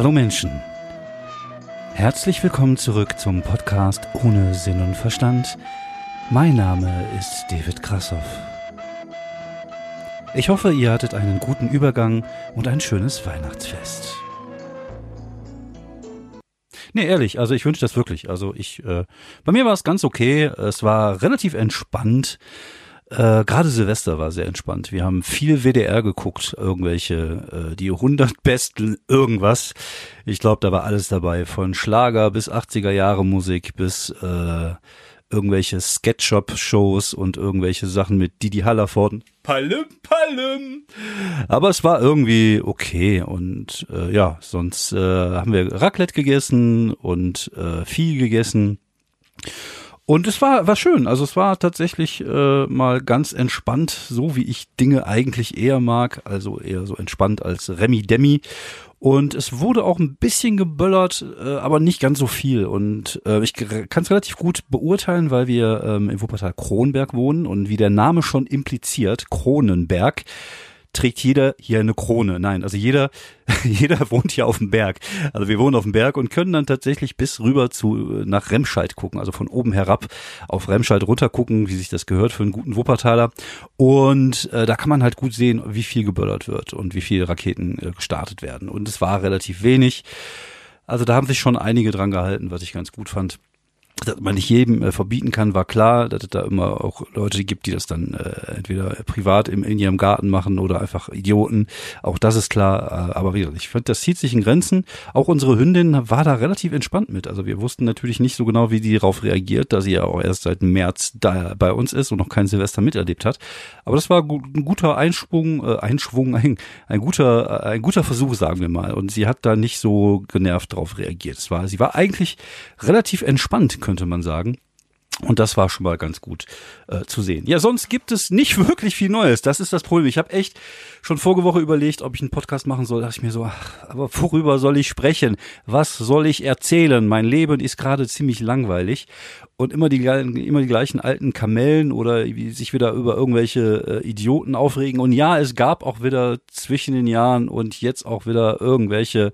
Hallo Menschen. Herzlich willkommen zurück zum Podcast ohne Sinn und Verstand. Mein Name ist David Krassoff. Ich hoffe, ihr hattet einen guten Übergang und ein schönes Weihnachtsfest. Nee, ehrlich, also ich wünsche das wirklich. Also ich, äh, bei mir war es ganz okay. Es war relativ entspannt. Äh, Gerade Silvester war sehr entspannt. Wir haben viel WDR geguckt, irgendwelche, äh, die 100 besten irgendwas. Ich glaube, da war alles dabei, von Schlager bis 80er Jahre Musik bis äh, irgendwelche Sketchup-Shows und irgendwelche Sachen mit Didi Hallervorden. Palüm, palüm. Aber es war irgendwie okay und äh, ja, sonst äh, haben wir Raclette gegessen und äh, viel gegessen. Und es war, war schön. Also es war tatsächlich äh, mal ganz entspannt, so wie ich Dinge eigentlich eher mag. Also eher so entspannt als Remi Demi. Und es wurde auch ein bisschen geböllert, äh, aber nicht ganz so viel. Und äh, ich kann es relativ gut beurteilen, weil wir ähm, in Wuppertal Kronberg wohnen und wie der Name schon impliziert, Kronenberg trägt jeder hier eine Krone. Nein, also jeder, jeder wohnt hier auf dem Berg. Also wir wohnen auf dem Berg und können dann tatsächlich bis rüber zu nach Remscheid gucken, also von oben herab auf Remscheid runter gucken, wie sich das gehört für einen guten Wuppertaler. Und äh, da kann man halt gut sehen, wie viel geböllert wird und wie viele Raketen äh, gestartet werden. Und es war relativ wenig. Also da haben sich schon einige dran gehalten, was ich ganz gut fand dass man nicht jedem äh, verbieten kann, war klar, dass es da immer auch Leute gibt, die das dann äh, entweder privat im, in ihrem Garten machen oder einfach Idioten. Auch das ist klar. Äh, aber wie gesagt, ich finde, das zieht sich in Grenzen. Auch unsere Hündin war da relativ entspannt mit. Also wir wussten natürlich nicht so genau, wie die darauf reagiert, da sie ja auch erst seit März da bei uns ist und noch kein Silvester miterlebt hat. Aber das war ein guter Einschwung, äh, Einschwung, ein, ein guter, äh, ein guter Versuch, sagen wir mal. Und sie hat da nicht so genervt drauf reagiert. Es war, sie war eigentlich relativ entspannt, könnte man sagen. Und das war schon mal ganz gut äh, zu sehen. Ja, sonst gibt es nicht wirklich viel Neues. Das ist das Problem. Ich habe echt schon vorige Woche überlegt, ob ich einen Podcast machen soll. Da dachte ich mir so, ach, aber worüber soll ich sprechen? Was soll ich erzählen? Mein Leben ist gerade ziemlich langweilig. Und immer die, immer die gleichen alten Kamellen oder sich wieder über irgendwelche äh, Idioten aufregen. Und ja, es gab auch wieder zwischen den Jahren und jetzt auch wieder irgendwelche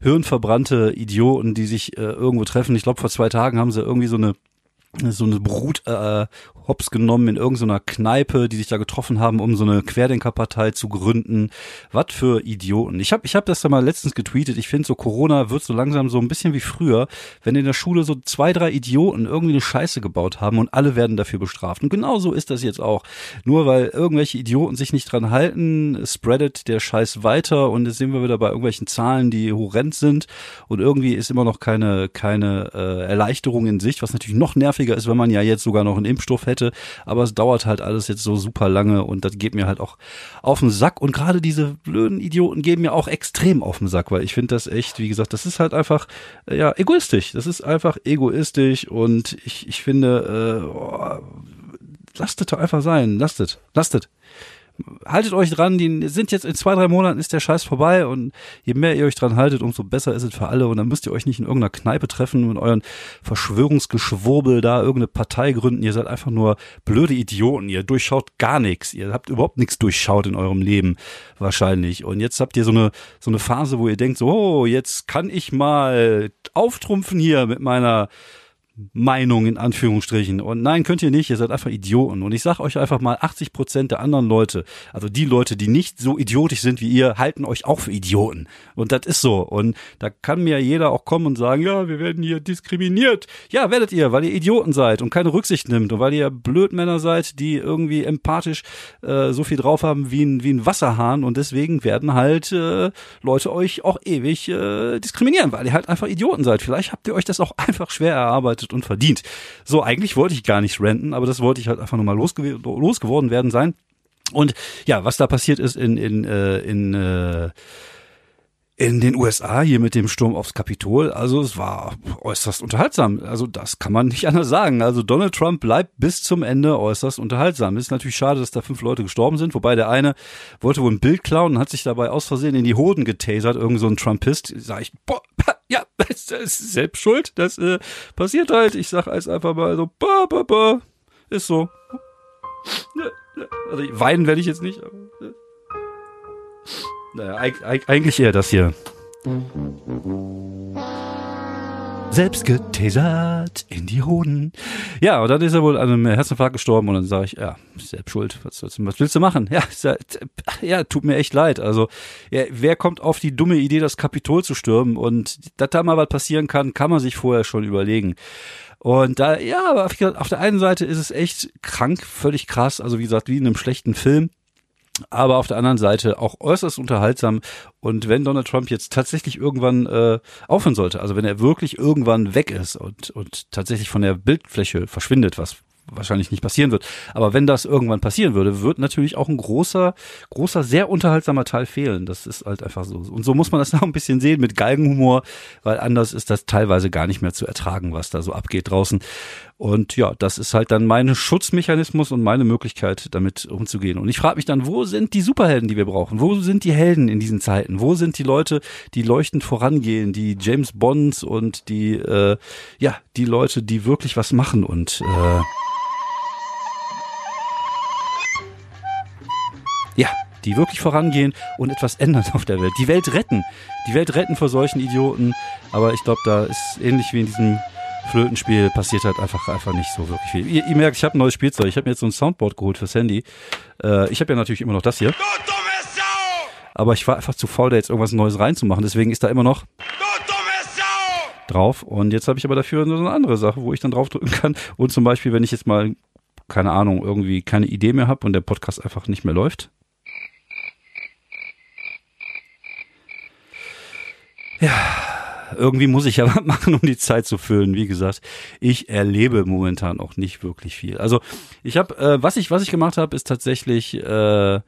hirnverbrannte Idioten, die sich äh, irgendwo treffen. Ich glaube, vor zwei Tagen haben sie irgendwie so eine so eine Brut äh, hops genommen in irgendeiner Kneipe, die sich da getroffen haben, um so eine Querdenkerpartei zu gründen. Was für Idioten. Ich habe ich hab das da mal letztens getweetet. Ich finde so Corona wird so langsam so ein bisschen wie früher, wenn in der Schule so zwei, drei Idioten irgendwie eine Scheiße gebaut haben und alle werden dafür bestraft. Und genau so ist das jetzt auch. Nur weil irgendwelche Idioten sich nicht dran halten, spreadet der Scheiß weiter und jetzt sehen wir wieder bei irgendwelchen Zahlen, die horrend sind und irgendwie ist immer noch keine keine äh, Erleichterung in Sicht, was natürlich noch nerviger ist, wenn man ja jetzt sogar noch einen Impfstoff hätte. Aber es dauert halt alles jetzt so super lange und das geht mir halt auch auf den Sack. Und gerade diese blöden Idioten gehen mir auch extrem auf den Sack, weil ich finde das echt, wie gesagt, das ist halt einfach, äh, ja, egoistisch. Das ist einfach egoistisch und ich, ich finde, äh, oh, lasst es doch einfach sein. Lasst es. Lasst es haltet euch dran, die sind jetzt in zwei, drei Monaten ist der Scheiß vorbei und je mehr ihr euch dran haltet, umso besser ist es für alle und dann müsst ihr euch nicht in irgendeiner Kneipe treffen und euren Verschwörungsgeschwurbel da irgendeine Partei gründen. Ihr seid einfach nur blöde Idioten. Ihr durchschaut gar nichts. Ihr habt überhaupt nichts durchschaut in eurem Leben wahrscheinlich. Und jetzt habt ihr so eine, so eine Phase, wo ihr denkt so, oh, jetzt kann ich mal auftrumpfen hier mit meiner Meinung in Anführungsstrichen. Und nein, könnt ihr nicht, ihr seid einfach Idioten. Und ich sag euch einfach mal, 80 Prozent der anderen Leute, also die Leute, die nicht so idiotisch sind wie ihr, halten euch auch für Idioten. Und das ist so. Und da kann mir jeder auch kommen und sagen, ja, wir werden hier diskriminiert. Ja, werdet ihr, weil ihr Idioten seid und keine Rücksicht nimmt und weil ihr Blödmänner seid, die irgendwie empathisch äh, so viel drauf haben wie ein, wie ein Wasserhahn. Und deswegen werden halt äh, Leute euch auch ewig äh, diskriminieren, weil ihr halt einfach Idioten seid. Vielleicht habt ihr euch das auch einfach schwer erarbeitet geleistet und verdient. So, eigentlich wollte ich gar nicht renten, aber das wollte ich halt einfach nur mal losgew losgeworden werden sein. Und ja, was da passiert ist in, in, äh, in äh, in den USA hier mit dem Sturm aufs Kapitol. Also es war äußerst unterhaltsam. Also das kann man nicht anders sagen. Also Donald Trump bleibt bis zum Ende äußerst unterhaltsam. Ist natürlich schade, dass da fünf Leute gestorben sind. Wobei der eine wollte wohl ein Bild klauen und hat sich dabei aus Versehen in die Hoden getasert. Irgend so ein Trumpist. Sag ich, boah, ja, das ist selbst schuld. Das äh, passiert halt. Ich sag als einfach mal so, bah, bah, bah. Ist so. Also weinen werde ich jetzt nicht. Aber, naja, eigentlich eher das hier. Selbst getasert in die Hoden. Ja, und dann ist er wohl an einem Herzinfarkt gestorben und dann sage ich, ja, selbst schuld, was, was, was willst du machen? Ja, ja, tut mir echt leid. Also, ja, wer kommt auf die dumme Idee, das Kapitol zu stürmen? Und dass da mal was passieren kann, kann man sich vorher schon überlegen. Und da, ja, aber auf der einen Seite ist es echt krank, völlig krass, also wie gesagt, wie in einem schlechten Film aber auf der anderen Seite auch äußerst unterhaltsam. Und wenn Donald Trump jetzt tatsächlich irgendwann äh, aufhören sollte, also wenn er wirklich irgendwann weg ist und, und tatsächlich von der Bildfläche verschwindet, was wahrscheinlich nicht passieren wird. Aber wenn das irgendwann passieren würde, wird natürlich auch ein großer, großer, sehr unterhaltsamer Teil fehlen. Das ist halt einfach so. Und so muss man das noch ein bisschen sehen mit Galgenhumor, weil anders ist das teilweise gar nicht mehr zu ertragen, was da so abgeht draußen. Und ja, das ist halt dann mein Schutzmechanismus und meine Möglichkeit, damit umzugehen. Und ich frage mich dann, wo sind die Superhelden, die wir brauchen? Wo sind die Helden in diesen Zeiten? Wo sind die Leute, die leuchtend vorangehen, die James Bonds und die, äh, ja, die Leute, die wirklich was machen und äh, Ja, die wirklich vorangehen und etwas ändern auf der Welt. Die Welt retten. Die Welt retten vor solchen Idioten. Aber ich glaube, da ist ähnlich wie in diesem Flötenspiel passiert halt einfach einfach nicht so wirklich viel. Ihr, ihr merkt, ich habe ein neues Spielzeug. Ich habe mir jetzt so ein Soundboard geholt fürs Handy. Äh, ich habe ja natürlich immer noch das hier. Aber ich war einfach zu faul, da jetzt irgendwas Neues reinzumachen. Deswegen ist da immer noch drauf. Und jetzt habe ich aber dafür so eine andere Sache, wo ich dann draufdrücken kann. Und zum Beispiel, wenn ich jetzt mal, keine Ahnung, irgendwie keine Idee mehr habe und der Podcast einfach nicht mehr läuft, Ja, irgendwie muss ich ja was machen, um die Zeit zu füllen. Wie gesagt, ich erlebe momentan auch nicht wirklich viel. Also ich habe, äh, was ich was ich gemacht habe, ist tatsächlich äh,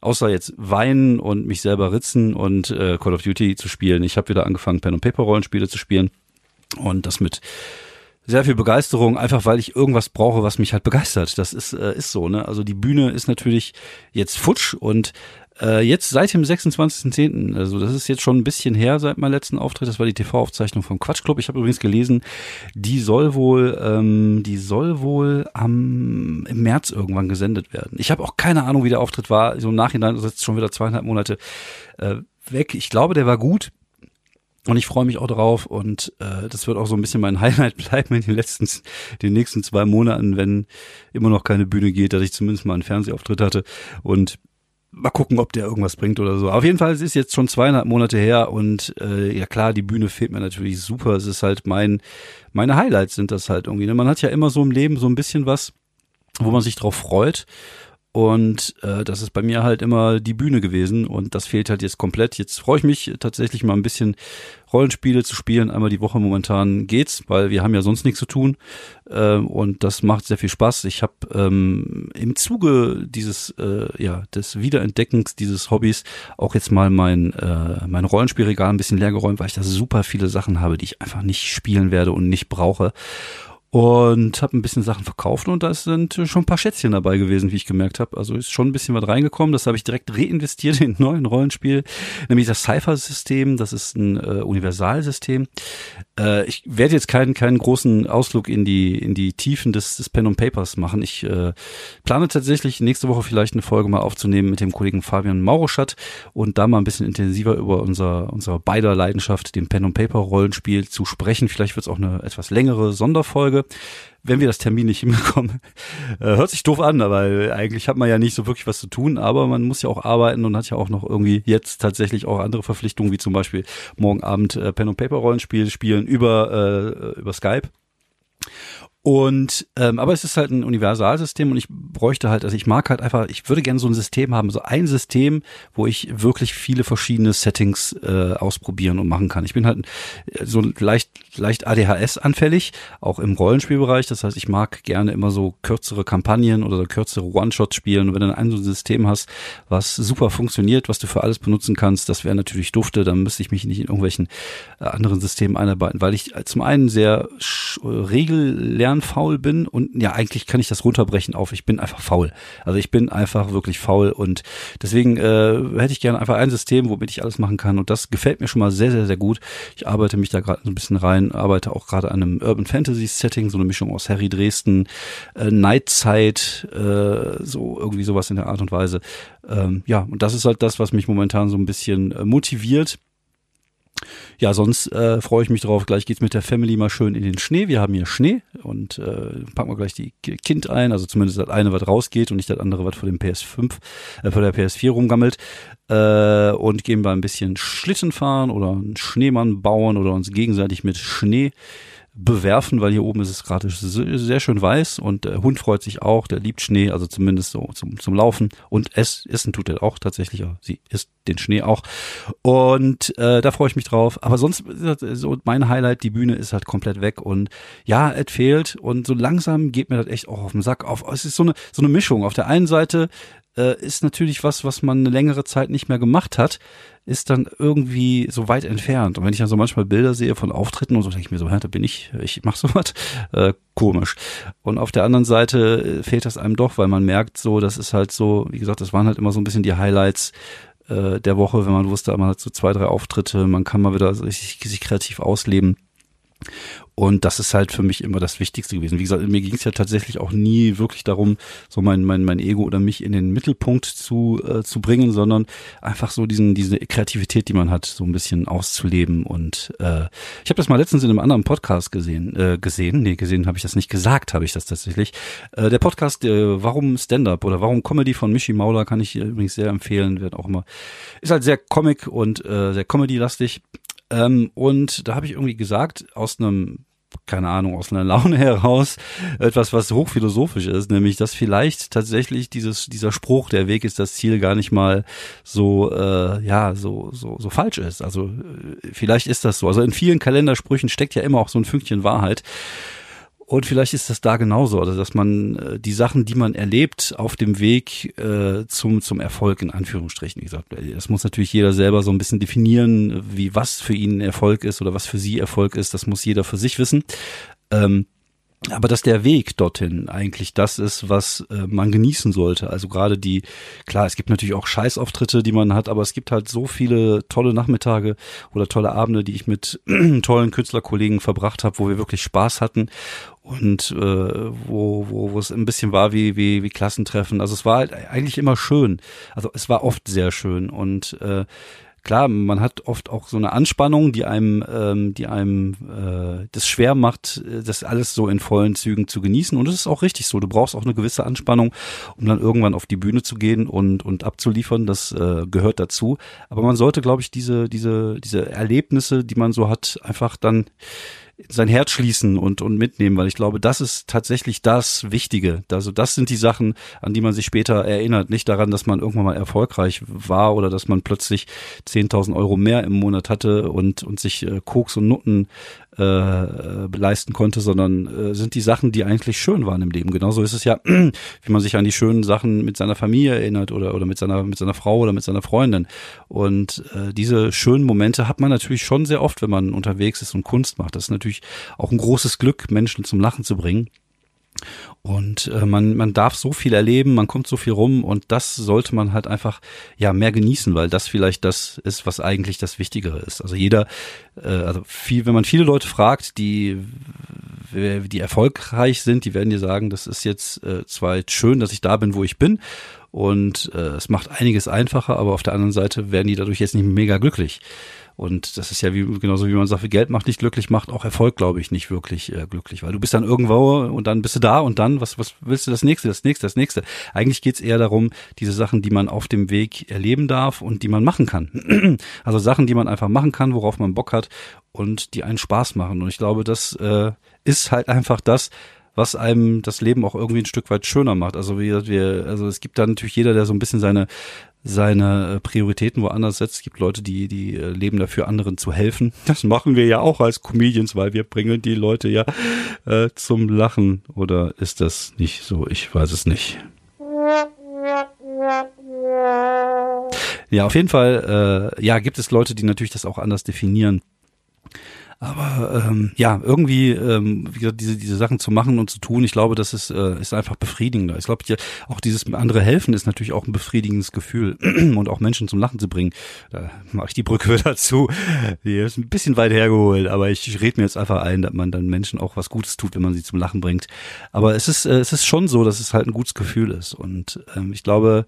außer jetzt weinen und mich selber ritzen und äh, Call of Duty zu spielen. Ich habe wieder angefangen, Pen und Paper Rollenspiele zu spielen und das mit sehr viel Begeisterung, einfach weil ich irgendwas brauche, was mich halt begeistert. Das ist äh, ist so, ne? Also die Bühne ist natürlich jetzt futsch und äh, jetzt seit dem 26.10., also das ist jetzt schon ein bisschen her seit meinem letzten Auftritt, das war die TV-Aufzeichnung vom Quatschclub. Ich habe übrigens gelesen, die soll wohl, ähm, die soll wohl am im März irgendwann gesendet werden. Ich habe auch keine Ahnung, wie der Auftritt war. So im Nachhinein ist jetzt schon wieder zweieinhalb Monate äh, weg. Ich glaube, der war gut. Und ich freue mich auch drauf und äh, das wird auch so ein bisschen mein Highlight bleiben in den letzten, den nächsten zwei Monaten, wenn immer noch keine Bühne geht, dass ich zumindest mal einen Fernsehauftritt hatte. Und mal gucken, ob der irgendwas bringt oder so. Auf jeden Fall, es ist jetzt schon zweieinhalb Monate her und äh, ja klar, die Bühne fehlt mir natürlich super. Es ist halt mein, meine Highlights sind das halt irgendwie. Ne? Man hat ja immer so im Leben so ein bisschen was, wo man sich drauf freut. Und äh, das ist bei mir halt immer die Bühne gewesen und das fehlt halt jetzt komplett. Jetzt freue ich mich tatsächlich mal ein bisschen Rollenspiele zu spielen. Einmal die Woche momentan geht's, weil wir haben ja sonst nichts zu tun äh, und das macht sehr viel Spaß. Ich habe ähm, im Zuge dieses äh, ja des Wiederentdeckens dieses Hobbys auch jetzt mal mein äh, mein Rollenspielregal ein bisschen leergeräumt, weil ich da super viele Sachen habe, die ich einfach nicht spielen werde und nicht brauche und habe ein bisschen Sachen verkauft und da sind schon ein paar Schätzchen dabei gewesen, wie ich gemerkt habe. Also ist schon ein bisschen was reingekommen. Das habe ich direkt reinvestiert in ein neuen Rollenspiel, nämlich das Cypher-System. Das ist ein äh, Universalsystem. Äh, ich werde jetzt keinen keinen großen Ausflug in die in die Tiefen des, des Pen und Papers machen. Ich äh, plane tatsächlich nächste Woche vielleicht eine Folge mal aufzunehmen mit dem Kollegen Fabian Mauroschat und da mal ein bisschen intensiver über unser unser beider Leidenschaft, dem Pen und Paper Rollenspiel zu sprechen. Vielleicht wird es auch eine etwas längere Sonderfolge wenn wir das Termin nicht hinbekommen. Äh, hört sich doof an, aber eigentlich hat man ja nicht so wirklich was zu tun, aber man muss ja auch arbeiten und hat ja auch noch irgendwie jetzt tatsächlich auch andere Verpflichtungen, wie zum Beispiel morgen Abend äh, Pen und Paper Rollenspiel spielen über, äh, über Skype. Und ähm, aber es ist halt ein Universalsystem und ich bräuchte halt, also ich mag halt einfach, ich würde gerne so ein System haben, so ein System, wo ich wirklich viele verschiedene Settings äh, ausprobieren und machen kann. Ich bin halt äh, so leicht leicht ADHS anfällig, auch im Rollenspielbereich. Das heißt, ich mag gerne immer so kürzere Kampagnen oder so kürzere One-Shots spielen. Und wenn du ein so ein System hast, was super funktioniert, was du für alles benutzen kannst, das wäre natürlich dufte. Dann müsste ich mich nicht in irgendwelchen äh, anderen Systemen einarbeiten, weil ich äh, zum einen sehr regellernen faul bin und ja, eigentlich kann ich das runterbrechen auf, ich bin einfach faul. Also ich bin einfach wirklich faul und deswegen äh, hätte ich gerne einfach ein System, womit ich alles machen kann und das gefällt mir schon mal sehr, sehr, sehr gut. Ich arbeite mich da gerade ein bisschen rein, arbeite auch gerade an einem Urban Fantasy Setting, so eine Mischung aus Harry Dresden, äh, Nightzeit, äh, so irgendwie sowas in der Art und Weise. Ähm, ja, und das ist halt das, was mich momentan so ein bisschen äh, motiviert Ja, sonst äh, freue ich mich drauf. Gleich geht's mit der Family mal schön in den Schnee. Wir haben hier Schnee und äh, packen wir gleich die Kind ein. Also zumindest das eine, was rausgeht und nicht das andere, was vor dem PS5, äh, vor der PS4 rumgammelt. Äh, und gehen wir ein bisschen Schlitten fahren oder einen Schneemann bauen oder uns gegenseitig mit Schnee bewerfen, weil hier oben ist es gerade sehr schön weiß und der Hund freut sich auch, der liebt Schnee, also zumindest so zum, zum Laufen. Und es essen tut er auch tatsächlich, sie isst den Schnee auch. Und äh, da freue ich mich drauf, aber sonst so mein Highlight, die Bühne ist halt komplett weg und ja, es fehlt und so langsam geht mir das echt auch auf den Sack auf, es ist so eine, so eine Mischung, auf der einen Seite äh, ist natürlich was, was man eine längere Zeit nicht mehr gemacht hat, ist dann irgendwie so weit entfernt. Und wenn ich dann so manchmal Bilder sehe von Auftritten und so, denke ich mir so, ja, da bin ich, ich mach sowas, äh, komisch. Und auf der anderen Seite äh, fehlt das einem doch, weil man merkt so, das ist halt so, wie gesagt, das waren halt immer so ein bisschen die Highlights äh, der Woche, wenn man wusste, man hat so zwei, drei Auftritte, man kann mal wieder sich, sich kreativ ausleben. Und das ist halt für mich immer das Wichtigste gewesen. Wie gesagt, mir ging es ja tatsächlich auch nie wirklich darum, so mein, mein, mein Ego oder mich in den Mittelpunkt zu, äh, zu bringen, sondern einfach so diesen, diese Kreativität, die man hat, so ein bisschen auszuleben. Und äh, ich habe das mal letztens in einem anderen Podcast gesehen, äh, gesehen, nee, gesehen habe ich das nicht gesagt, habe ich das tatsächlich. Äh, der Podcast, äh, warum Stand-up oder warum Comedy von Michi Mauler kann ich übrigens sehr empfehlen, wird auch immer, ist halt sehr Comic und äh, sehr Comedy-lastig. Ähm, und da habe ich irgendwie gesagt, aus einem keine Ahnung, aus einer Laune heraus etwas, was hochphilosophisch ist, nämlich, dass vielleicht tatsächlich dieses, dieser Spruch, der Weg ist das Ziel, gar nicht mal so, äh, ja, so, so, so falsch ist. Also, äh, vielleicht ist das so. Also in vielen Kalendersprüchen steckt ja immer auch so ein Fünkchen Wahrheit. Und vielleicht ist das da genauso, also dass man äh, die Sachen, die man erlebt, auf dem Weg äh, zum zum Erfolg in Anführungsstrichen, wie gesagt, das muss natürlich jeder selber so ein bisschen definieren, wie was für ihn Erfolg ist oder was für sie Erfolg ist. Das muss jeder für sich wissen. Ähm, aber dass der Weg dorthin eigentlich das ist, was äh, man genießen sollte. Also gerade die, klar, es gibt natürlich auch Scheißauftritte, die man hat, aber es gibt halt so viele tolle Nachmittage oder tolle Abende, die ich mit tollen Künstlerkollegen verbracht habe, wo wir wirklich Spaß hatten und äh, wo, wo, wo es ein bisschen war wie, wie, wie Klassentreffen. Also es war halt eigentlich immer schön. Also es war oft sehr schön und äh, klar, man hat oft auch so eine Anspannung, die einem, ähm, die einem äh, das schwer macht, das alles so in vollen Zügen zu genießen. Und es ist auch richtig so. Du brauchst auch eine gewisse Anspannung, um dann irgendwann auf die Bühne zu gehen und und abzuliefern. Das äh, gehört dazu. Aber man sollte, glaube ich, diese diese diese Erlebnisse, die man so hat, einfach dann sein Herz schließen und, und mitnehmen, weil ich glaube, das ist tatsächlich das Wichtige. Also das sind die Sachen, an die man sich später erinnert. Nicht daran, dass man irgendwann mal erfolgreich war oder dass man plötzlich 10.000 Euro mehr im Monat hatte und, und sich äh, Koks und Nutten äh, leisten konnte, sondern äh, sind die Sachen, die eigentlich schön waren im Leben. Genauso ist es ja, wie man sich an die schönen Sachen mit seiner Familie erinnert oder, oder mit seiner, mit seiner Frau oder mit seiner Freundin. Und äh, diese schönen Momente hat man natürlich schon sehr oft, wenn man unterwegs ist und Kunst macht. Das ist natürlich auch ein großes Glück, Menschen zum Lachen zu bringen. Und äh, man, man darf so viel erleben, man kommt so viel rum und das sollte man halt einfach ja mehr genießen, weil das vielleicht das ist, was eigentlich das Wichtigere ist. Also jeder, äh, also viel, wenn man viele Leute fragt, die die erfolgreich sind, die werden dir sagen, das ist jetzt äh, zwar schön, dass ich da bin, wo ich bin und äh, es macht einiges einfacher, aber auf der anderen Seite werden die dadurch jetzt nicht mega glücklich. Und das ist ja wie, genauso wie man sagt, Geld macht nicht glücklich, macht auch Erfolg, glaube ich, nicht wirklich äh, glücklich. Weil du bist dann irgendwo und dann bist du da und dann, was, was willst du das nächste, das nächste, das nächste? Eigentlich geht's eher darum, diese Sachen, die man auf dem Weg erleben darf und die man machen kann. also Sachen, die man einfach machen kann, worauf man Bock hat und die einen Spaß machen. Und ich glaube, das äh, ist halt einfach das, was einem das Leben auch irgendwie ein Stück weit schöner macht. Also wir, wir, also es gibt da natürlich jeder, der so ein bisschen seine seine äh, Prioritäten woanders setzt. Es gibt Leute, die, die äh, leben dafür, anderen zu helfen. Das machen wir ja auch als Comedians, weil wir bringen die Leute ja äh, zum Lachen. Oder ist das nicht so? Ich weiß es nicht. Ja, auf jeden Fall, äh, ja, gibt es Leute, die natürlich das auch anders definieren. Aber ähm, ja, irgendwie ähm, wie gesagt, diese diese Sachen zu machen und zu tun, ich glaube, das ist äh, ist einfach befriedigender. Ich glaube, auch dieses andere helfen ist natürlich auch ein befriedigendes Gefühl und auch Menschen zum Lachen zu bringen. Da mache ich die Brücke dazu. Die ist ein bisschen weit hergeholt, aber ich, ich rede mir jetzt einfach ein, dass man dann Menschen auch was Gutes tut, wenn man sie zum Lachen bringt. Aber es ist äh, es ist schon so, dass es halt ein gutes Gefühl ist und ähm, ich glaube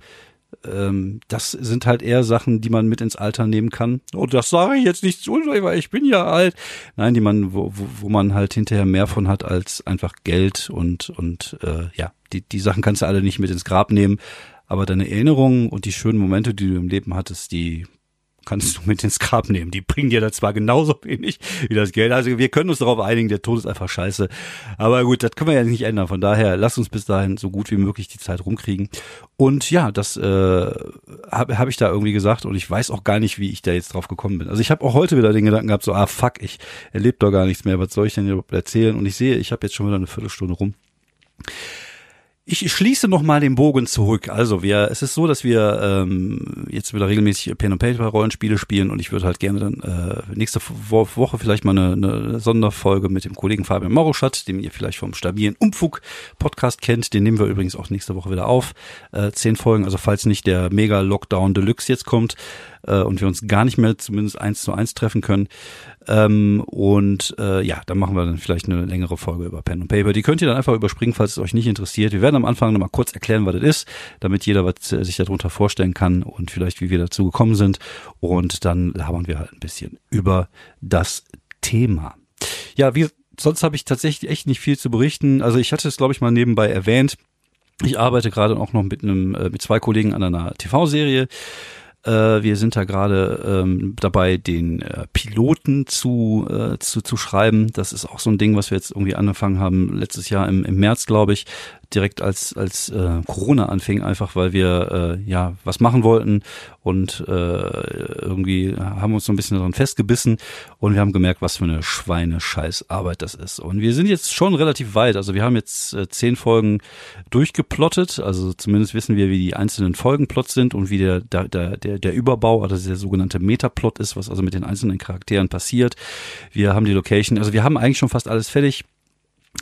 ähm, das sind halt eher Sachen, die man mit ins Alter nehmen kann. Oh, das sage ich jetzt nicht zu, weil ich bin ja alt. Nein, die man, wo, wo, wo man halt hinterher mehr von hat als einfach Geld und und äh, ja, die die Sachen kannst du alle nicht mit ins Grab nehmen, aber deine Erinnerungen und die schönen Momente, die du im Leben hattest, die kannst du mit ins Grab nehmen. Die bringen dir da zwar genauso wenig wie das Geld. Also wir können uns darauf einigen, der Tod ist einfach scheiße. Aber gut, das können wir ja nicht ändern. Von daher, lass uns bis dahin so gut wie möglich die Zeit rumkriegen. Und ja, das äh, habe hab ich da irgendwie gesagt und ich weiß auch gar nicht, wie ich da jetzt drauf gekommen bin. Also ich habe auch heute wieder den Gedanken gehabt, so, ah fuck, ich erlebe doch gar nichts mehr. Was soll ich denn überhaupt erzählen? Und ich sehe, ich habe jetzt schon wieder eine Viertelstunde rum. Ich schließe noch mal den Bogen zurück. Also wir, es ist so, dass wir ähm, jetzt wieder regelmäßig Pen and Paper Rollenspiele spielen und ich würde halt gerne dann äh, nächste Woche vielleicht mal eine, eine Sonderfolge mit dem Kollegen Fabian Moroschat, den ihr vielleicht vom stabilen Umfug Podcast kennt. Den nehmen wir übrigens auch nächste Woche wieder auf. Äh, zehn Folgen, also falls nicht der Mega Lockdown Deluxe jetzt kommt, äh, und wir uns gar nicht mehr zumindest eins zu eins treffen können. Ähm, und äh, ja, dann machen wir dann vielleicht eine längere Folge über Pen und Paper. Die könnt ihr dann einfach überspringen, falls es euch nicht interessiert. Wir werden am Anfang nochmal kurz erklären, was das ist, damit jeder was äh, sich darunter vorstellen kann und vielleicht wie wir dazu gekommen sind. Und dann labern wir halt ein bisschen über das Thema. Ja, wie sonst habe ich tatsächlich echt nicht viel zu berichten. Also ich hatte es, glaube ich, mal nebenbei erwähnt. Ich arbeite gerade auch noch mit einem, äh, mit zwei Kollegen an einer TV-Serie. Äh, wir sind da gerade ähm, dabei, den äh, Piloten zu, äh, zu, zu schreiben. Das ist auch so ein Ding, was wir jetzt irgendwie angefangen haben, letztes Jahr im, im März, glaube ich direkt als als äh, Corona anfing, einfach weil wir äh, ja was machen wollten und äh, irgendwie haben uns so ein bisschen daran festgebissen und wir haben gemerkt, was für eine Schweine-Scheiß-Arbeit das ist. Und wir sind jetzt schon relativ weit. Also wir haben jetzt äh, zehn Folgen durchgeplottet, also zumindest wissen wir, wie die einzelnen Folgenplots sind und wie der der der, der Überbau, also der sogenannte Metaplot ist, was also mit den einzelnen Charakteren passiert. Wir haben die Location, also wir haben eigentlich schon fast alles fertig.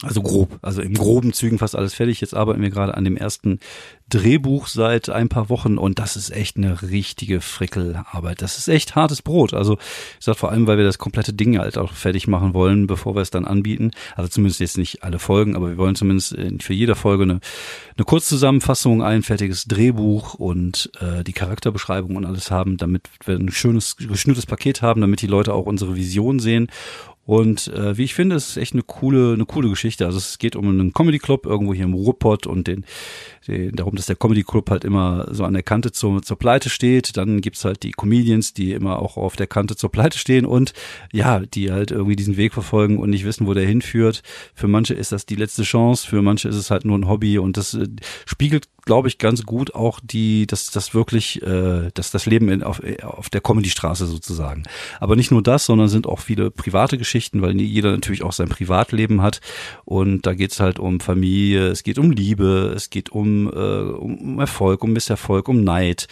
Also grob, also im groben Zügen fast alles fertig. Jetzt arbeiten wir gerade an dem ersten Drehbuch seit ein paar Wochen und das ist echt eine richtige Frickelarbeit. Das ist echt hartes Brot. Also ich sag vor allem, weil wir das komplette Ding halt auch fertig machen wollen, bevor wir es dann anbieten. Also zumindest jetzt nicht alle Folgen, aber wir wollen zumindest für jede Folge eine, eine Kurzzusammenfassung, ein fertiges Drehbuch und äh, die Charakterbeschreibung und alles haben, damit wir ein schönes geschnürtes Paket haben, damit die Leute auch unsere Vision sehen und äh, wie ich finde, es ist echt eine coole, eine coole Geschichte. Also es geht um einen Comedy Club irgendwo hier im Ruhrpott und den, den darum, dass der Comedy Club halt immer so an der Kante zur, zur Pleite steht. Dann gibt's halt die Comedians, die immer auch auf der Kante zur Pleite stehen und ja, die halt irgendwie diesen Weg verfolgen und nicht wissen, wo der hinführt. Für manche ist das die letzte Chance, für manche ist es halt nur ein Hobby und das äh, spiegelt glaube ich, ganz gut auch die, dass das wirklich, äh, dass das Leben in, auf, auf der Comedy-Straße sozusagen. Aber nicht nur das, sondern sind auch viele private Geschichten, weil jeder natürlich auch sein Privatleben hat. Und da geht's halt um Familie, es geht um Liebe, es geht um, äh, um Erfolg, um Misserfolg, um Neid.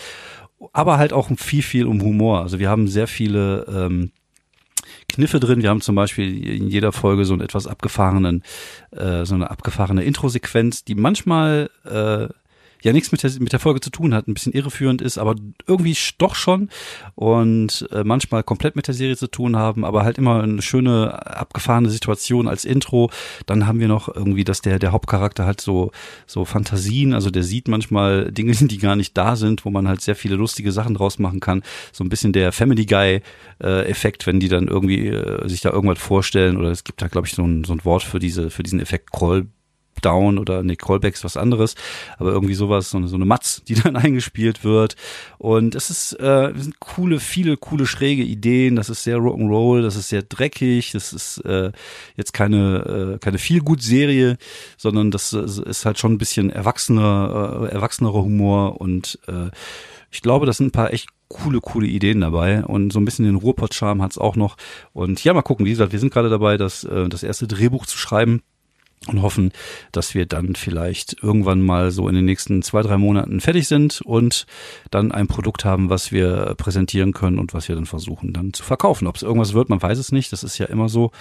Aber halt auch viel, viel um Humor. Also wir haben sehr viele ähm, Kniffe drin. Wir haben zum Beispiel in jeder Folge so einen etwas abgefahrenen, äh, so eine abgefahrene Intro-Sequenz, die manchmal äh, ja nichts mit der, mit der Folge zu tun hat, ein bisschen irreführend ist, aber irgendwie doch schon und äh, manchmal komplett mit der Serie zu tun haben, aber halt immer eine schöne abgefahrene Situation als Intro. Dann haben wir noch irgendwie, dass der der Hauptcharakter halt so so Fantasien, also der sieht manchmal Dinge, die gar nicht da sind, wo man halt sehr viele lustige Sachen draus machen kann. So ein bisschen der Family Guy äh, Effekt, wenn die dann irgendwie äh, sich da irgendwas vorstellen oder es gibt da glaube ich so ein, so ein Wort für diese für diesen Effekt Call Down oder Nick Callbacks was anderes, aber irgendwie sowas, so eine, so eine Matz, die dann eingespielt wird. Und es ist, äh, es sind coole, viele coole, schräge Ideen. Das ist sehr Rock'n'Roll, das ist sehr dreckig, das ist äh, jetzt keine, äh, keine Feelgood-Serie, sondern das ist halt schon ein bisschen erwachsener, äh, erwachsenerer Humor und äh, ich glaube, das sind ein paar echt coole, coole Ideen dabei und so ein bisschen den Ruhrpott-Charme hat's auch noch. Und ja, mal gucken, wie gesagt, wir sind gerade dabei, das, äh, das erste Drehbuch zu schreiben und hoffen, dass wir dann vielleicht irgendwann mal so in den nächsten zwei, drei Monaten fertig sind und dann ein Produkt haben, was wir präsentieren können und was wir dann versuchen dann zu verkaufen. Ob es irgendwas wird, man weiß es nicht. Das ist ja immer so.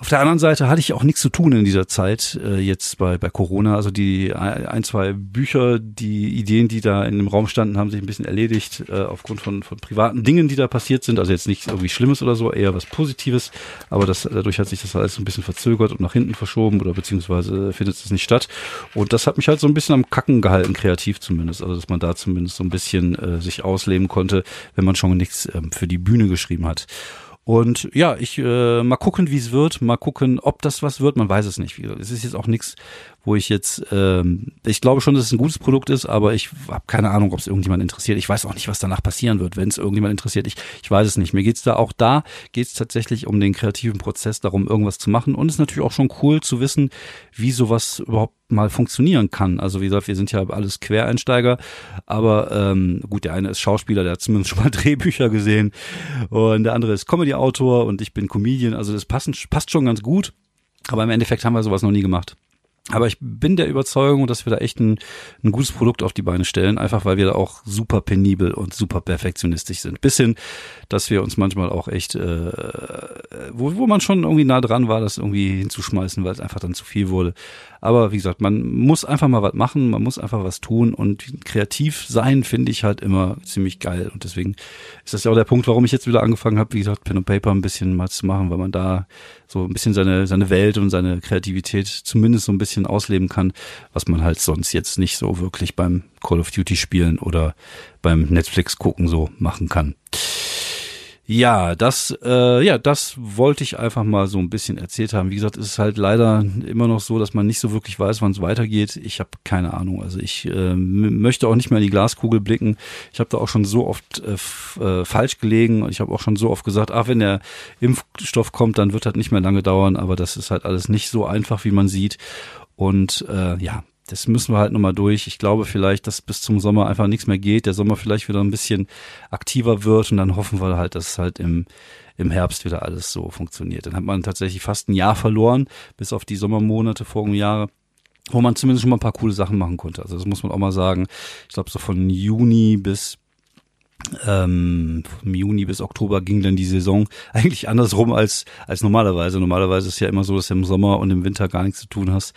Auf der anderen Seite hatte ich auch nichts zu tun in dieser Zeit, äh, jetzt bei, bei Corona. Also die ein, zwei Bücher, die Ideen, die da in dem Raum standen, haben sich ein bisschen erledigt, äh, aufgrund von, von privaten Dingen, die da passiert sind. Also jetzt nichts irgendwie Schlimmes oder so, eher was Positives. Aber das, dadurch hat sich das alles ein bisschen verzögert und nach hinten verschoben oder beziehungsweise findet es nicht statt. Und das hat mich halt so ein bisschen am Kacken gehalten, kreativ zumindest. Also dass man da zumindest so ein bisschen äh, sich ausleben konnte, wenn man schon nichts ähm, für die Bühne geschrieben hat. Und ja, ich äh, mal gucken, wie es wird, mal gucken, ob das was wird. Man weiß es nicht. Es ist jetzt auch nichts, wo ich jetzt, ähm, ich glaube schon, dass es ein gutes Produkt ist, aber ich habe keine Ahnung, ob es irgendjemand interessiert. Ich weiß auch nicht, was danach passieren wird, wenn es irgendjemand interessiert. Ich, ich weiß es nicht. Mir geht's da auch da, geht's tatsächlich um den kreativen Prozess, darum, irgendwas zu machen. Und es ist natürlich auch schon cool zu wissen, wie sowas überhaupt mal funktionieren kann. Also wie gesagt, wir sind ja alles Quereinsteiger, aber ähm, gut, der eine ist Schauspieler, der hat zumindest schon mal Drehbücher gesehen und der andere ist Comedy-Autor und ich bin Comedian. Also das passen, passt schon ganz gut. Aber im Endeffekt haben wir sowas noch nie gemacht. Aber ich bin der Überzeugung, dass wir da echt ein, ein gutes Produkt auf die Beine stellen, einfach weil wir da auch super penibel und super perfektionistisch sind. Bis hin, dass wir uns manchmal auch echt, äh, wo, wo man schon irgendwie nah dran war, das irgendwie hinzuschmeißen, weil es einfach dann zu viel wurde. Aber wie gesagt, man muss einfach mal was machen, man muss einfach was tun und kreativ sein finde ich halt immer ziemlich geil. Und deswegen ist das ja auch der Punkt, warum ich jetzt wieder angefangen habe, wie gesagt, Pen und Paper ein bisschen mal zu machen, weil man da so ein bisschen seine, seine Welt und seine Kreativität zumindest so ein bisschen ausleben kann, was man halt sonst jetzt nicht so wirklich beim Call of Duty spielen oder beim Netflix gucken so machen kann. Ja, das, äh, ja, das wollte ich einfach mal so ein bisschen erzählt haben. Wie gesagt, es ist halt leider immer noch so, dass man nicht so wirklich weiß, wann es weitergeht. Ich habe keine Ahnung. Also ich äh, möchte auch nicht mehr in die Glaskugel blicken. Ich habe da auch schon so oft äh, äh, falsch gelegen. Ich habe auch schon so oft gesagt, ach, wenn der Impfstoff kommt, dann wird das nicht mehr lange dauern. Aber das ist halt alles nicht so einfach, wie man sieht. Und äh, ja, das müssen wir halt nochmal durch. Ich glaube vielleicht, dass bis zum Sommer einfach nichts mehr geht, der Sommer vielleicht wieder ein bisschen aktiver wird und dann hoffen wir halt, dass halt im, im Herbst wieder alles so funktioniert. Dann hat man tatsächlich fast ein Jahr verloren, bis auf die Sommermonate vorigen Jahre wo man zumindest schon mal ein paar coole Sachen machen konnte. Also das muss man auch mal sagen. Ich glaube, so von Juni bis ähm, vom Juni bis Oktober ging dann die Saison eigentlich andersrum als, als normalerweise. Normalerweise ist es ja immer so, dass du im Sommer und im Winter gar nichts zu tun hast.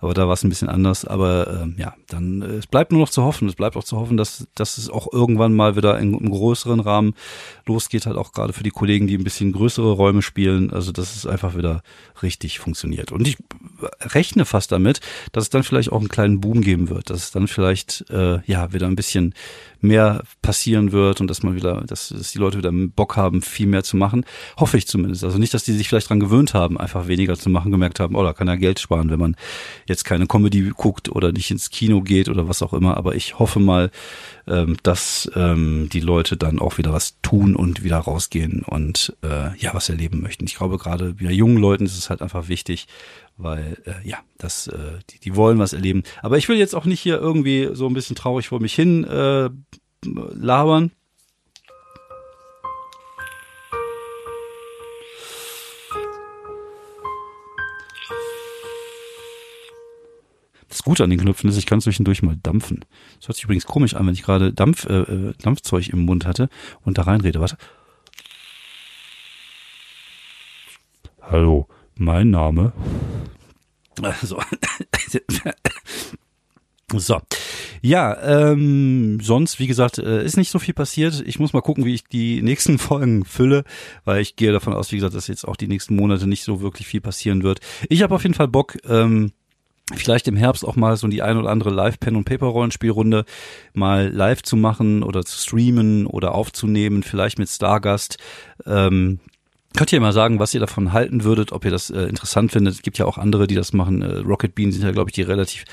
Aber da war es ein bisschen anders. Aber ähm, ja, dann äh, es bleibt nur noch zu hoffen. Es bleibt auch zu hoffen, dass, dass es auch irgendwann mal wieder in, im größeren Rahmen losgeht, halt auch gerade für die Kollegen, die ein bisschen größere Räume spielen. Also dass es einfach wieder richtig funktioniert. Und ich rechne fast damit, dass es dann vielleicht auch einen kleinen Boom geben wird, dass es dann vielleicht äh, ja wieder ein bisschen mehr passieren wird und dass man wieder, dass, dass die Leute wieder Bock haben, viel mehr zu machen. Hoffe ich zumindest. Also nicht, dass die sich vielleicht dran gewöhnt haben, einfach weniger zu machen, gemerkt haben, oh, da kann er Geld sparen, wenn man jetzt keine Comedy guckt oder nicht ins Kino geht oder was auch immer. Aber ich hoffe mal, ähm, dass ähm, die Leute dann auch wieder was tun und wieder rausgehen und äh, ja, was erleben möchten. Ich glaube, gerade bei jungen Leuten ist es halt einfach wichtig, weil äh, ja, das, äh, die, die wollen was erleben. Aber ich will jetzt auch nicht hier irgendwie so ein bisschen traurig vor mich hin äh, labern. Das Gute an den Knöpfen ist, ich kann zwischendurch mal dampfen. Das hört sich übrigens komisch an, wenn ich gerade Dampf, äh, äh Dampfzeug im Mund hatte und da reinrede. Warte. Hallo, mein Name. So. so. Ja, ähm, sonst, wie gesagt, äh, ist nicht so viel passiert. Ich muss mal gucken, wie ich die nächsten Folgen fülle, weil ich gehe davon aus, wie gesagt, dass jetzt auch die nächsten Monate nicht so wirklich viel passieren wird. Ich habe auf jeden Fall Bock, ähm, vielleicht im Herbst auch mal so die ein oder andere Live-Pen- und Paper-Rollenspielrunde mal live zu machen oder zu streamen oder aufzunehmen, vielleicht mit Stargast. Ähm, Könnt ihr mal sagen, was ihr davon halten würdet, ob ihr das äh, interessant findet? Es gibt ja auch andere, die das machen. Äh, Rocket Bean sind ja, glaube ich, die relativ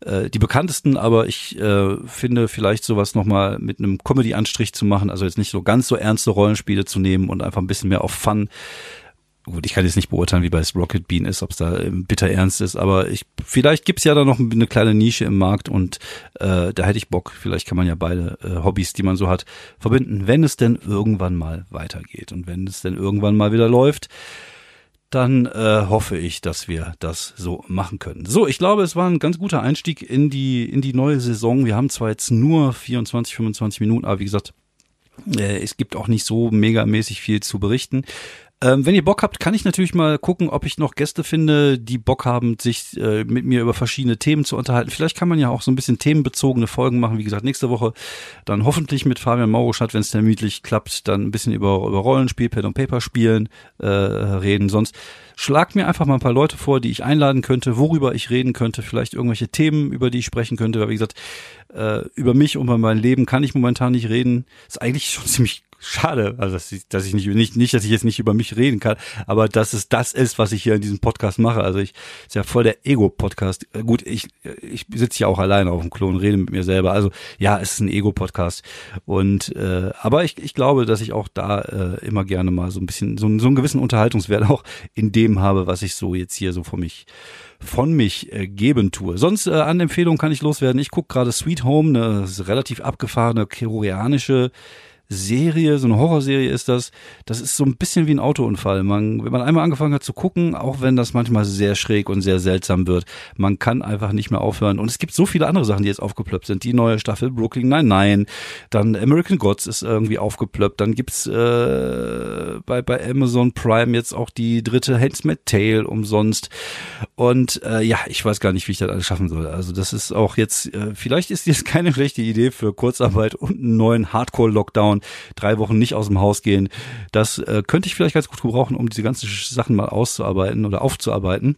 äh, die bekanntesten, aber ich äh, finde vielleicht sowas nochmal mit einem Comedy-Anstrich zu machen, also jetzt nicht so ganz so ernste Rollenspiele zu nehmen und einfach ein bisschen mehr auf Fun gut, ich kann jetzt nicht beurteilen, wie bei Rocket Bean ist, ob es da ähm, bitter ernst ist, aber ich vielleicht gibt's ja da noch eine kleine Nische im Markt und äh, da hätte ich Bock. Vielleicht kann man ja beide äh, Hobbys, die man so hat, verbinden, wenn es denn irgendwann mal weitergeht und wenn es denn irgendwann mal wieder läuft. Dann äh, hoffe ich, dass wir das so machen können. So, ich glaube, es war ein ganz guter Einstieg in die in die neue Saison. Wir haben zwar jetzt nur 24, 25 Minuten, aber wie gesagt, äh, es gibt auch nicht so megamäßig viel zu berichten. Ähm, wenn ihr Bock habt, kann ich natürlich mal gucken, ob ich noch Gäste finde, die Bock haben, sich äh, mit mir über verschiedene Themen zu unterhalten. Vielleicht kann man ja auch so ein bisschen themenbezogene Folgen machen. Wie gesagt, nächste Woche dann hoffentlich mit Fabian Mauruschat, wenn es terminlich klappt, dann ein bisschen über, über Rollenspiel, Pen und Paper spielen, äh, reden. Sonst schlag mir einfach mal ein paar Leute vor, die ich einladen könnte, worüber ich reden könnte, vielleicht irgendwelche Themen, über die ich sprechen könnte. Weil wie gesagt, äh, über mich und über mein Leben kann ich momentan nicht reden. Ist eigentlich schon ziemlich schade, also dass ich, dass ich nicht, nicht, nicht, dass ich jetzt nicht über mich reden kann, aber dass es das ist, was ich hier in diesem Podcast mache. Also ich ist ja voll der Ego-Podcast. Äh, gut, ich, ich sitze ja auch alleine auf dem Klo und rede mit mir selber. Also ja, es ist ein Ego-Podcast. Und äh, aber ich, ich glaube, dass ich auch da äh, immer gerne mal so ein bisschen, so, so einen gewissen Unterhaltungswert auch in dem habe, was ich so jetzt hier so von mich von mich äh, geben tue. Sonst äh, an Empfehlungen kann ich loswerden. Ich gucke gerade Sweet Home, eine relativ abgefahrene koreanische Serie, so eine Horrorserie ist das. Das ist so ein bisschen wie ein Autounfall. Man, wenn man einmal angefangen hat zu gucken, auch wenn das manchmal sehr schräg und sehr seltsam wird, man kann einfach nicht mehr aufhören. Und es gibt so viele andere Sachen, die jetzt aufgeplöppt sind. Die neue Staffel Brooklyn Nein, nein. Dann American Gods ist irgendwie aufgeplöppt. Dann gibt's äh, bei bei Amazon Prime jetzt auch die dritte Handmaid's Tale umsonst. Und äh, ja, ich weiß gar nicht, wie ich das alles schaffen soll. Also das ist auch jetzt, äh, vielleicht ist jetzt keine schlechte Idee für Kurzarbeit und einen neuen Hardcore-Lockdown Lockdown, drei Wochen nicht aus dem Haus gehen. Das äh, könnte ich vielleicht ganz gut gebrauchen, um diese ganzen Sachen mal auszuarbeiten oder aufzuarbeiten.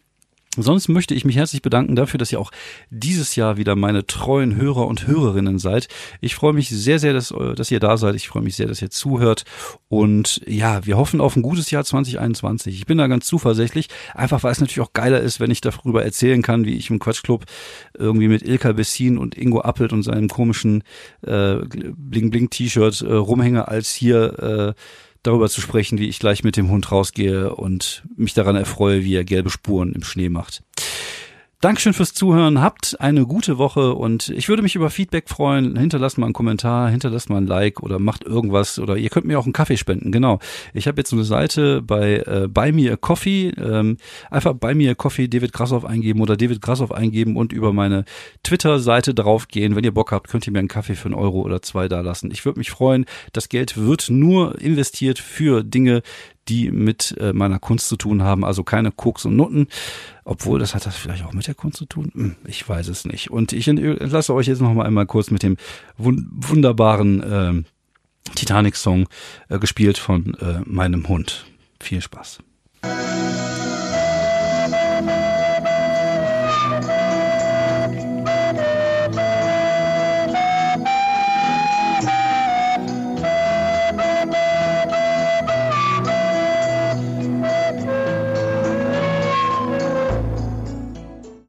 Sonst möchte ich mich herzlich bedanken dafür, dass ihr auch dieses Jahr wieder meine treuen Hörer und Hörerinnen seid. Ich freue mich sehr, sehr, dass, dass ihr da seid. Ich freue mich sehr, dass ihr zuhört. Und ja, wir hoffen auf ein gutes Jahr 2021. Ich bin da ganz zuversichtlich, einfach weil es natürlich auch geiler ist, wenn ich darüber erzählen kann, wie ich im Quatschclub irgendwie mit Ilka Bessin und Ingo Appelt und seinem komischen äh, Bling-Bling-T-Shirt äh, rumhänge, als hier äh, darüber zu sprechen, wie ich gleich mit dem Hund rausgehe und mich daran erfreue, wie er gelbe Spuren im Schnee macht. Dankeschön fürs Zuhören. Habt eine gute Woche und ich würde mich über Feedback freuen. Hinterlasst mal einen Kommentar, hinterlasst mal ein Like oder macht irgendwas oder ihr könnt mir auch einen Kaffee spenden. Genau. Ich habe jetzt so eine Seite bei äh, Me a Coffee. Ähm, einfach Me a Coffee David Grassoff eingeben oder David Grassoff eingeben und über meine Twitter-Seite draufgehen. Wenn ihr Bock habt, könnt ihr mir einen Kaffee für einen Euro oder zwei da lassen. Ich würde mich freuen. Das Geld wird nur investiert für Dinge, die mit äh, meiner Kunst zu tun haben, also keine Koks und Nutten. Obwohl, das hat das vielleicht auch mit der Kunst zu tun? Hm, ich weiß es nicht. Und ich entlasse euch jetzt noch mal einmal kurz mit dem wun wunderbaren äh, Titanic-Song äh, gespielt von äh, meinem Hund. Viel Spaß.